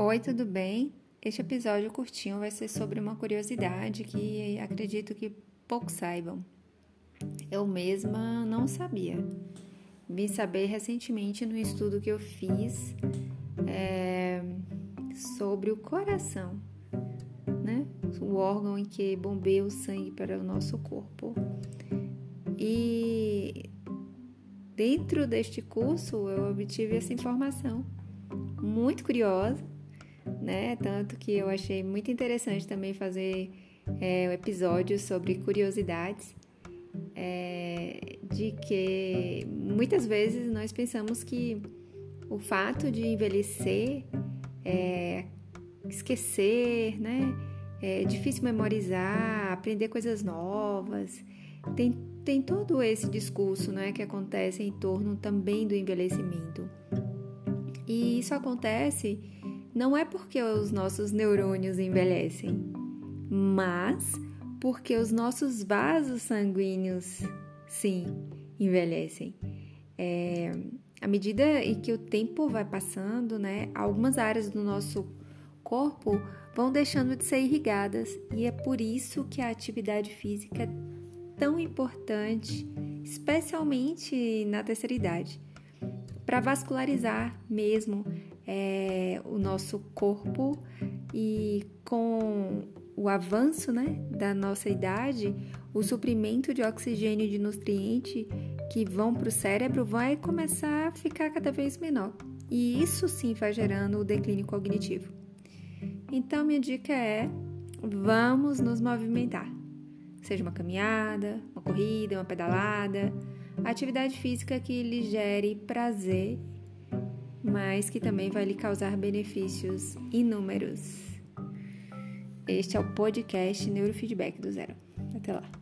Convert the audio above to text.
Oi, tudo bem? Este episódio curtinho vai ser sobre uma curiosidade que acredito que poucos saibam. Eu mesma não sabia. Vim saber recentemente no estudo que eu fiz é, sobre o coração, né? O órgão em que bombeia o sangue para o nosso corpo. E dentro deste curso eu obtive essa informação muito curiosa né? Tanto que eu achei muito interessante também fazer é, um episódio sobre curiosidades, é, de que muitas vezes nós pensamos que o fato de envelhecer, é, esquecer, né? É difícil memorizar, aprender coisas novas. Tem, tem todo esse discurso né, que acontece em torno também do envelhecimento. E isso acontece não é porque os nossos neurônios envelhecem, mas porque os nossos vasos sanguíneos, sim, envelhecem. É, à medida em que o tempo vai passando, né, algumas áreas do nosso corpo vão deixando de ser irrigadas e é por isso que a atividade física é tão importante, especialmente na terceira idade, para vascularizar mesmo é, o nosso corpo e com o avanço né, da nossa idade, o suprimento de oxigênio e de nutriente que vão para o cérebro vai começar a ficar cada vez menor. E isso sim vai gerando o declínio cognitivo. Então, minha dica é: vamos nos movimentar. Seja uma caminhada, uma corrida, uma pedalada, atividade física que lhe gere prazer mas que também vai lhe causar benefícios inúmeros. Este é o podcast Neurofeedback do Zero. Até lá.